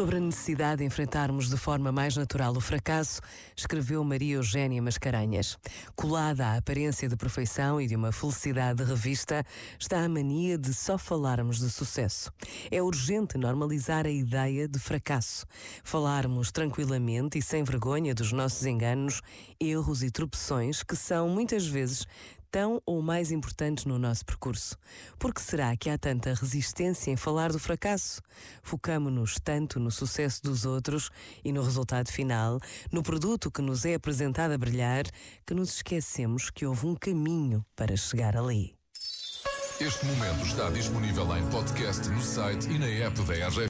Sobre a necessidade de enfrentarmos de forma mais natural o fracasso, escreveu Maria Eugénia Mascarenhas. Colada à aparência de perfeição e de uma felicidade de revista, está a mania de só falarmos de sucesso. É urgente normalizar a ideia de fracasso. Falarmos tranquilamente e sem vergonha dos nossos enganos, erros e tropeções que são, muitas vezes, tão ou mais importantes no nosso percurso? Por que será que há tanta resistência em falar do fracasso? Focamo-nos tanto no sucesso dos outros e no resultado final, no produto que nos é apresentado a brilhar, que nos esquecemos que houve um caminho para chegar ali. Este momento está disponível em podcast no site e na app da RGF.